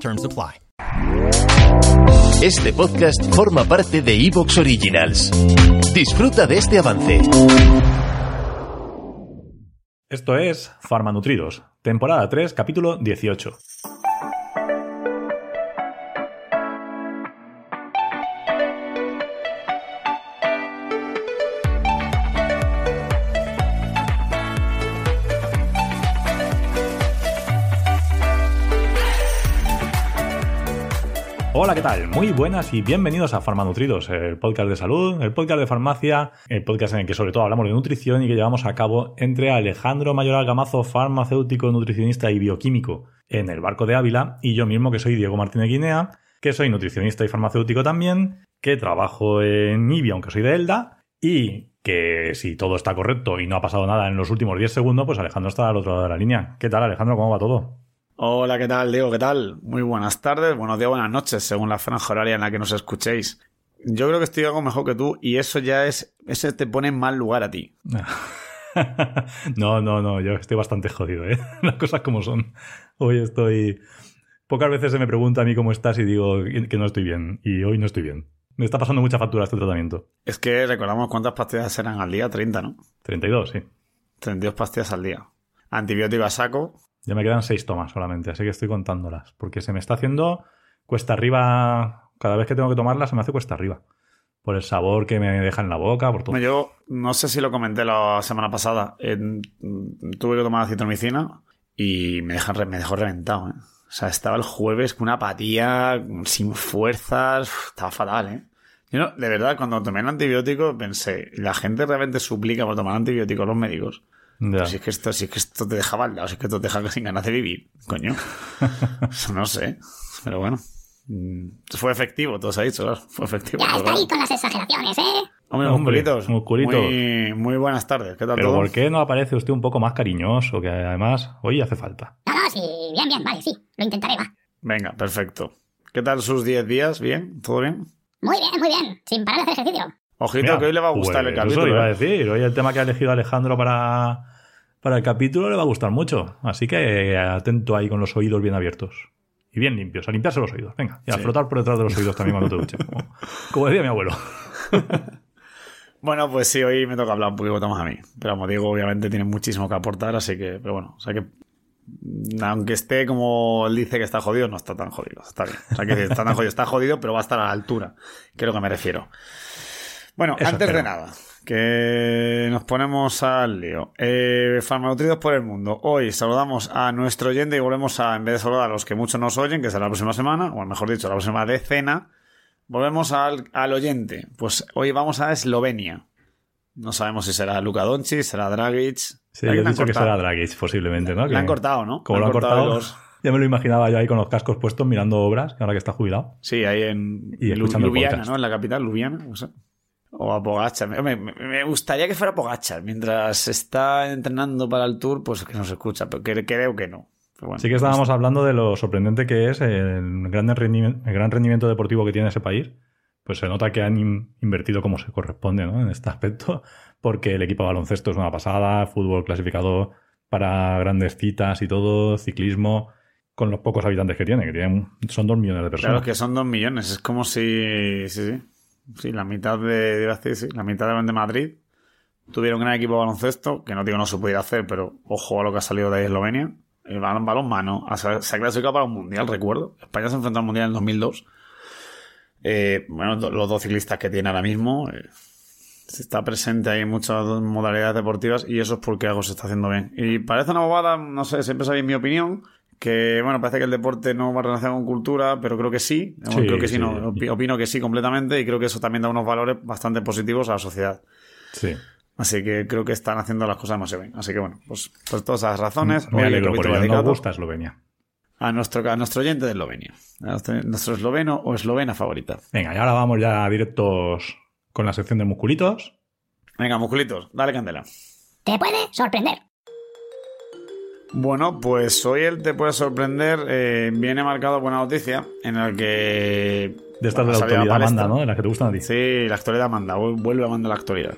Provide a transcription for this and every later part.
Terms apply. Este podcast forma parte de Evox Originals. Disfruta de este avance. Esto es Farmanutridos, temporada 3, capítulo 18. Hola, ¿qué tal? Muy buenas y bienvenidos a Farmanutridos, el podcast de salud, el podcast de farmacia, el podcast en el que sobre todo hablamos de nutrición y que llevamos a cabo entre Alejandro Mayoral Gamazo, farmacéutico, nutricionista y bioquímico en el barco de Ávila, y yo mismo que soy Diego Martínez Guinea, que soy nutricionista y farmacéutico también, que trabajo en IBI, aunque soy de Elda, y que si todo está correcto y no ha pasado nada en los últimos 10 segundos, pues Alejandro está al otro lado de la línea. ¿Qué tal, Alejandro? ¿Cómo va todo? Hola, ¿qué tal, Diego? ¿Qué tal? Muy buenas tardes, buenos días, buenas noches, según la franja horaria en la que nos escuchéis. Yo creo que estoy algo mejor que tú y eso ya es. Ese te pone en mal lugar a ti. no, no, no, yo estoy bastante jodido, ¿eh? Las cosas como son. Hoy estoy. Pocas veces se me pregunta a mí cómo estás y digo que no estoy bien. Y hoy no estoy bien. Me está pasando mucha factura este tratamiento. Es que recordamos cuántas pastillas eran al día, 30, ¿no? 32, sí. 32 pastillas al día. Antibiótico a saco, ya me quedan seis tomas solamente, así que estoy contándolas. Porque se me está haciendo cuesta arriba. Cada vez que tengo que tomarlas se me hace cuesta arriba. Por el sabor que me deja en la boca, por todo. Yo no sé si lo comenté la semana pasada. tuve que tomar citromicina y me, me dejó reventado. ¿eh? O sea, estaba el jueves con una apatía, sin fuerzas. Estaba fatal, ¿eh? Yo de verdad, cuando tomé el antibiótico pensé, la gente realmente suplica por tomar antibióticos los médicos. Si es que esto, si es que esto te deja lado, si es que esto te deja sin ganas de vivir, coño. no sé. Pero bueno. Mm, fue efectivo, todo se ha dicho, claro. Fue efectivo. Ya está ahí con las exageraciones, ¿eh? Hombre, musculitos. musculitos. Muy, muy, buenas tardes. ¿Qué tal Pero ¿por qué no aparece usted un poco más cariñoso? Que además hoy hace falta. No, no, sí. Bien, bien. Vale, sí. Lo intentaré, va. Venga, perfecto. ¿Qué tal sus 10 días? ¿Bien? ¿Todo bien? Muy bien, muy bien. Sin parar de hacer ejercicio. Ojito, que hoy le va a gustar el capítulo. Eso iba a ¿eh? decir. Hoy el tema que ha elegido Alejandro para, para el capítulo le va a gustar mucho. Así que atento ahí con los oídos bien abiertos. Y bien limpios, a limpiarse los oídos. Venga, y a flotar por detrás de los oídos también cuando te duches. Como, decía mi abuelo. bueno, pues sí, hoy me toca hablar un poquito más a mí. Pero como digo, obviamente tiene muchísimo que aportar, así que, pero bueno, o sea que aunque esté como él dice que está jodido, no está tan jodido. Está bien. O sea, que está tan jodido, está jodido, pero va a estar a la altura, que es lo que me refiero. Bueno, antes de nada, que nos ponemos al lío. Eh, farmacéuticos por el mundo. Hoy saludamos a nuestro oyente y volvemos a, en vez de saludar a los que muchos nos oyen, que será la próxima semana, o mejor dicho, la próxima decena, volvemos al, al oyente. Pues hoy vamos a Eslovenia. No sabemos si será Luka Doncic, será Dragic. Sí, yo he dicho que será Dragic, posiblemente, ¿no? Le han cortado, ¿no? Como lo han cortado, ya me lo imaginaba yo ahí con los cascos puestos mirando obras, ahora que está jubilado. Sí, ahí en y Ljubljana, ¿no? En la capital, Ljubljana. O a Pogachar. Me, gustaría que fuera Pogachar. Mientras está entrenando para el Tour, pues que no se escucha, pero creo que no. sí que estábamos hablando de lo sorprendente que es el gran, rendimiento, el gran rendimiento deportivo que tiene ese país. Pues se nota que han invertido como se corresponde ¿no? en este aspecto, porque el equipo de baloncesto es una pasada, fútbol clasificado para grandes citas y todo, ciclismo, con los pocos habitantes que tiene, que tienen, son dos millones de personas. Claro que son dos millones, es como si... Sí, sí. Sí, la mitad de, la mitad de Madrid tuvieron gran equipo de baloncesto, que no digo no se pudiera hacer, pero ojo a lo que ha salido de Eslovenia. El balón, balón mano, se ha clasificado para un mundial, recuerdo. España se enfrentó al mundial en 2002. Eh, bueno, los dos ciclistas que tiene ahora mismo. Eh, está presente ahí en muchas modalidades deportivas y eso es porque algo se está haciendo bien. Y parece una bobada, no sé, siempre sabéis mi opinión, que bueno, parece que el deporte no va relacionado con cultura, pero creo que sí. creo que sí, no, opino que sí completamente y creo que eso también da unos valores bastante positivos a la sociedad. Sí. Así que creo que están haciendo las cosas más bien. Así que bueno, pues por todas esas razones. Me alegro, porque no gusta Eslovenia. a nuestro, a nuestro oyente de Eslovenia. A nuestro, nuestro esloveno o eslovena favorita. Venga, y ahora vamos ya directos con la sección de musculitos. Venga, musculitos, dale candela. Te puede sorprender. Bueno, pues hoy el te puede sorprender. eh, viene marcado buena noticia en el que. De estas bueno, de la palestra. manda, ¿no? De las que te gustan a ti. Sí, la actualidad manda, vu- vuelve a mandar la actualidad.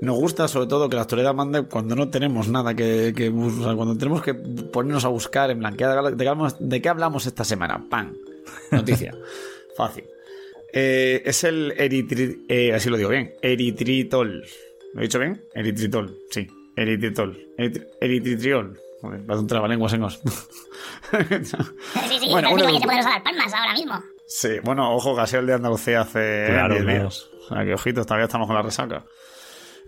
Nos gusta sobre todo que la actualidad mande cuando no tenemos nada que, que o sea, cuando tenemos que ponernos a buscar en plan, ¿qué- ¿de qué hablamos, de qué hablamos esta semana? ¡Pam! Noticia. Fácil. Eh, es el eritri, eh, así lo digo bien, eritritol. ¿Lo he dicho bien? Eritritol, sí. Eritritol. Eritri- Eritritriol. Joder, parece un trabalenguas en os. Sí, sí, Bueno, uno- que te podemos dar palmas ahora mismo. Sí, bueno, ojo, que ha sido el de Andalucía hace Claro, 10 claro. días. O sea, que ojitos, todavía estamos con la resaca.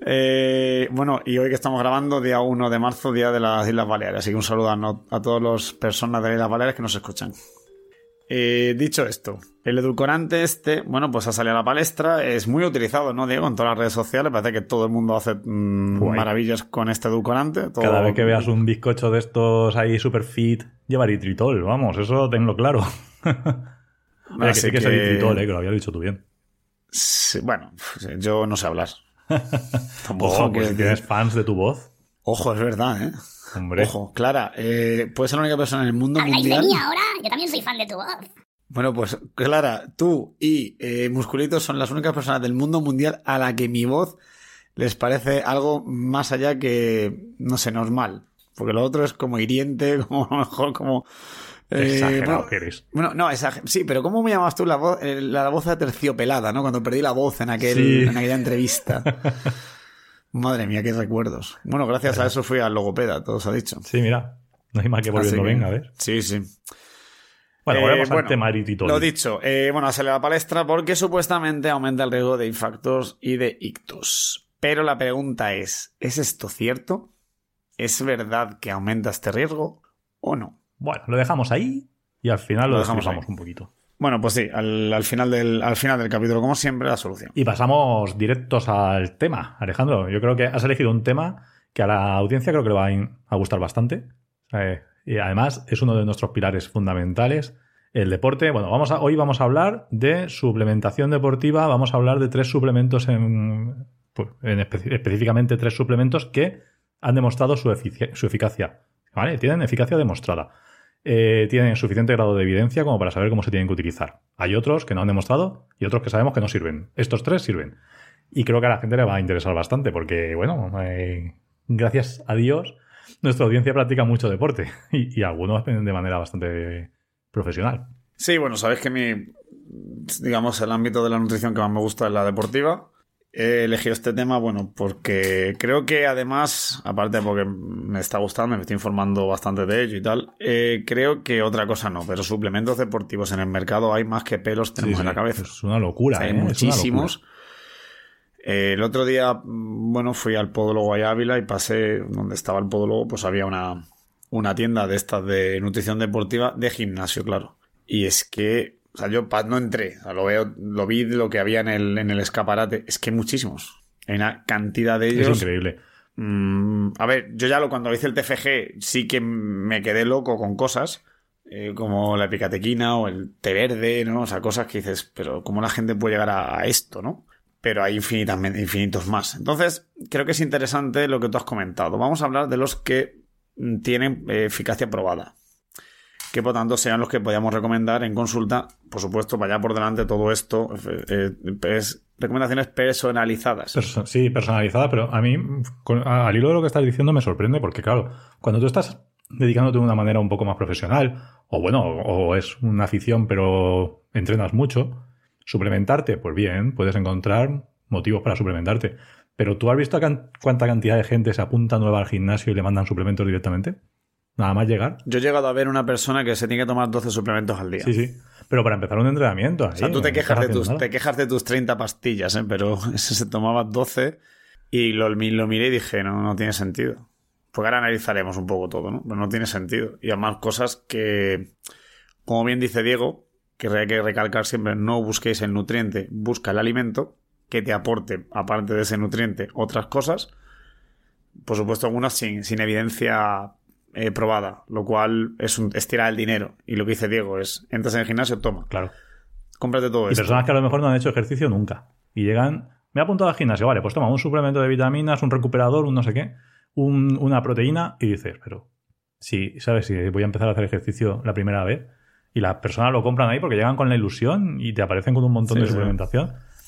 Eh, bueno, y hoy que estamos grabando, día 1 de marzo, día de las Islas Baleares. Así que un saludo a, no- a todas las personas de las Islas Baleares que nos escuchan. Eh, dicho esto, el edulcorante este, bueno, pues ha salido a la palestra. Es muy utilizado, ¿no, Diego? En todas las redes sociales. Parece que todo el mundo hace mm, maravillas con este edulcorante. Todo- Cada vez que veas un bizcocho de estos ahí super fit, lleva eritritol, vamos, eso tenlo claro. Oye, que sí que es que- eritritol, eh, que lo había dicho tú bien. Sí, bueno, yo no sé hablar. Tampoco Ojo, que- pues si tienes fans de tu voz, Ojo, es verdad, ¿eh? Hombre. Ojo, Clara, eh, puedes ser la única persona en el mundo Habláis de mundial. mí ahora. Yo también soy fan de tu voz. Bueno, pues Clara, tú y eh, Musculitos son las únicas personas del mundo mundial a la que mi voz les parece algo más allá que, no sé, normal. Porque lo otro es como hiriente, como a lo mejor como... Eh, exagerado bueno, que eres. bueno, no, exager- sí, pero ¿cómo me llamas tú la voz, eh, la voz aterciopelada, ¿no? Cuando perdí la voz en, aquel, Sí. en aquella entrevista. Madre mía, qué recuerdos. Bueno, gracias a eso fui al logopeda, todo se ha dicho. Sí, mira, no hay más que volviendo que- venga, a ver. Sí, sí. Bueno, Eh, volvemos al bueno, tema. Lo dicho, eh, bueno, sale a la palestra porque supuestamente aumenta el riesgo de infartos y de ictus. Pero la pregunta es, ¿es esto cierto? ¿Es verdad que aumenta este riesgo o no? Bueno, lo dejamos ahí y al final lo, Lo dejamos un poquito. Bueno, pues sí, al, al final del, al final del capítulo, como siempre, la solución. Y pasamos directos al tema. Alejandro, yo creo que has elegido un tema que a la audiencia creo que le va a, gustar bastante. Eh, y además es uno de nuestros pilares fundamentales. El deporte. Bueno, vamos a, hoy vamos a hablar de suplementación deportiva. Vamos a hablar de tres suplementos en, pues, en espe- específicamente tres suplementos que han demostrado su, efici- su eficacia. ¿Vale? Tienen eficacia demostrada. Eh, tienen suficiente grado de evidencia como para saber cómo se tienen que utilizar. Hay otros que no han demostrado y otros que sabemos que no sirven. Estos tres sirven. Y creo que a la gente le va a interesar bastante porque, bueno, eh, gracias a Dios, nuestra audiencia practica mucho deporte y, y algunos de manera bastante profesional. Sí, bueno, sabéis que mi, digamos, el ámbito de la nutrición que más me gusta es la deportiva. He elegido este tema, bueno, porque creo que además, aparte porque me está gustando, me estoy informando bastante de ello y tal, eh, creo que otra cosa no, pero suplementos deportivos en el mercado hay más que pelos tenemos Sí, en la cabeza. Es una locura. O sea, hay ¿eh? Muchísimos. locura. Eh, el otro día, bueno, fui al podólogo allá a Ávila y pasé donde estaba el podólogo, pues había una, una tienda de estas de nutrición deportiva de gimnasio, claro. Y es que, o sea, yo no entré, o sea, lo veo, lo vi lo que había en el, en el escaparate, es que hay muchísimos. Hay una cantidad de Es ellos. increíble. Mm, a ver, yo ya lo, cuando hice el TFG sí que me quedé loco con cosas, eh, como la epicatequina o el té verde, ¿no? O sea, cosas que dices, pero ¿cómo la gente puede llegar a, a esto, no? Pero hay infinitamente, infinitos más. Entonces, creo que es interesante lo que tú has comentado. Vamos a hablar de los que tienen eh, eficacia probada. Que por tanto sean los que podamos recomendar en consulta. Por supuesto, vaya por delante todo esto. eh, es recomendaciones personalizadas. Perso- sí, personalizada, pero a mí, al hilo de lo que estás diciendo, me sorprende porque, claro, cuando tú estás dedicándote de una manera un poco más profesional, o bueno, o es una afición, pero entrenas mucho, suplementarte, pues bien, puedes encontrar motivos para suplementarte. Pero tú has visto cuánta cantidad de gente se apunta nueva al gimnasio y le mandan suplementos directamente? Nada más llegar. Yo he llegado a ver una persona que se tiene que tomar 12 suplementos al día. Sí, sí. Pero para empezar un entrenamiento. O sea, tú te quejas, de tus, te quejas de tus 30 pastillas, ¿eh? pero ese se tomaba 12 y lo, lo miré y dije, no, no tiene sentido. Porque ahora analizaremos un poco todo, ¿no? Pero no tiene sentido. Y además cosas que, como bien dice Diego, que hay que recalcar siempre, no busquéis el nutriente, busca el alimento que te aporte, aparte de ese nutriente, otras cosas. Por supuesto, algunas sin, sin evidencia eh, probada, lo cual es, un, es tirar el dinero. Y lo que dice Diego es, entras en el gimnasio, toma, Claro. cómprate todo Y esto. personas que a lo mejor no han hecho ejercicio nunca. Y llegan, me he apuntado al gimnasio, vale, pues toma un suplemento de vitaminas, un recuperador, un no sé qué, un- una proteína, y dices, pero si, ¿sabes? Si voy a empezar a hacer ejercicio la primera vez, y las personas lo compran ahí porque llegan con la ilusión y te aparecen con un montón Sí, de sí.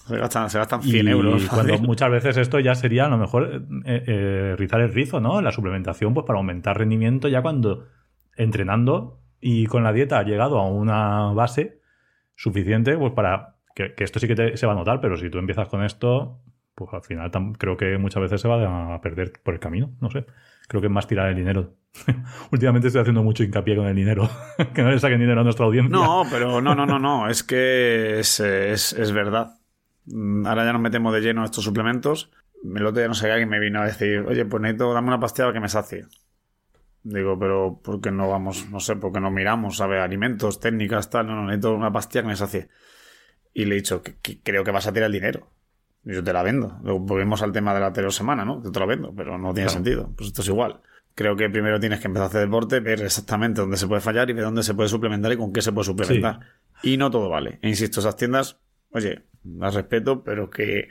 Se gastan, se gastan 100 y euros. cuando muchas veces esto ya sería a lo mejor eh, eh, rizar el rizo, ¿no? La suplementación, pues para aumentar rendimiento ya cuando entrenando y con la dieta ha llegado a una base suficiente, pues para que, que esto sí que te- se va a notar, pero si tú empiezas con esto, pues al final tam- creo que muchas veces se va a perder por el camino, no sé. Creo que es más tirar el dinero. Últimamente estoy haciendo mucho hincapié con el dinero. que no le saquen dinero a nuestra audiencia. No, pero no, no, no, no. Es que es, es, es verdad. Mm, Ahora ya nos metemos de lleno a estos suplementos. El otro día no sé qué alguien me vino a decir, oye, pues necesito dame una pastilla para que me sacie. Digo, pero ¿por qué no vamos? No sé, ¿por qué no miramos? ¿Sabe? Alimentos, técnicas, tal. No, no, necesito una pastilla que me sacie. Y le he dicho, que, que creo que vas a tirar el dinero. Y yo te la vendo. Luego volvemos al tema de la anterior semana, ¿no? Yo te la vendo, pero no tiene Claro. sentido. Pues esto es igual. Creo que primero tienes que empezar a hacer deporte, ver exactamente dónde se puede fallar y ver dónde se puede suplementar y con qué se puede suplementar. Y no todo vale. E insisto, esas tiendas, oye, las respeto, pero que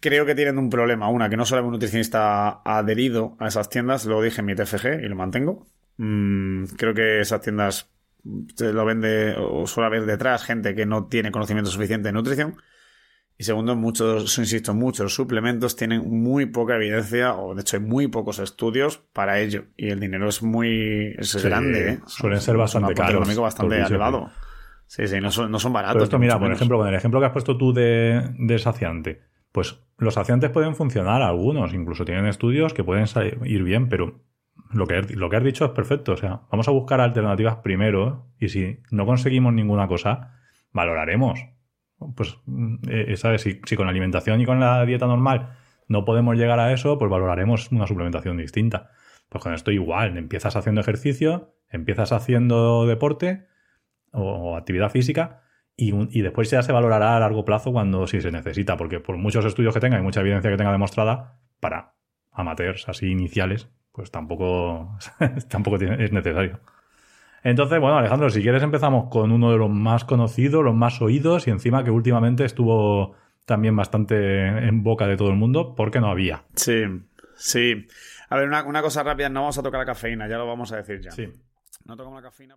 creo que tienen un problema. Una, que no solo hay un nutricionista adherido a esas tiendas, lo dije en mi TFG y lo mantengo. Mm, creo que esas tiendas lo vende o suele haber detrás gente que no tiene conocimiento suficiente de nutrición. Y segundo, muchos, insisto, muchos suplementos tienen muy poca evidencia, o de hecho hay muy pocos estudios para ello. Y el dinero es muy es Sí, grande, ¿eh? suelen ser bastante caros, económico bastante elevado. Sí, sí, no son, no son baratos. Pero esto, mira, por menos. ejemplo, con el ejemplo que has puesto tú de, de saciante, pues los saciantes pueden funcionar, algunos, incluso tienen estudios que pueden ir bien, pero lo que, lo que has dicho es perfecto. O sea, vamos a buscar alternativas primero y si no conseguimos ninguna cosa, valoraremos. Pues, eh, ¿sabes? Si, si con la alimentación y con la dieta normal no podemos llegar a eso, pues valoraremos una suplementación distinta. Pues con esto igual, empiezas haciendo ejercicio, empiezas haciendo deporte o actividad física y, un- y después ya se valorará a largo plazo cuando si se necesita, porque por muchos estudios que tenga y mucha evidencia que tenga demostrada, para amateurs así iniciales, pues tampoco, tampoco tiene- es necesario. Entonces, bueno, Alejandro, si quieres empezamos con uno de los más conocidos, los más oídos y encima que últimamente estuvo también bastante en boca de todo el mundo porque no había. Sí, sí. A ver, una, una cosa rápida, no vamos a tocar la cafeína, ya lo vamos a decir ya. Sí. No tocamos la cafeína.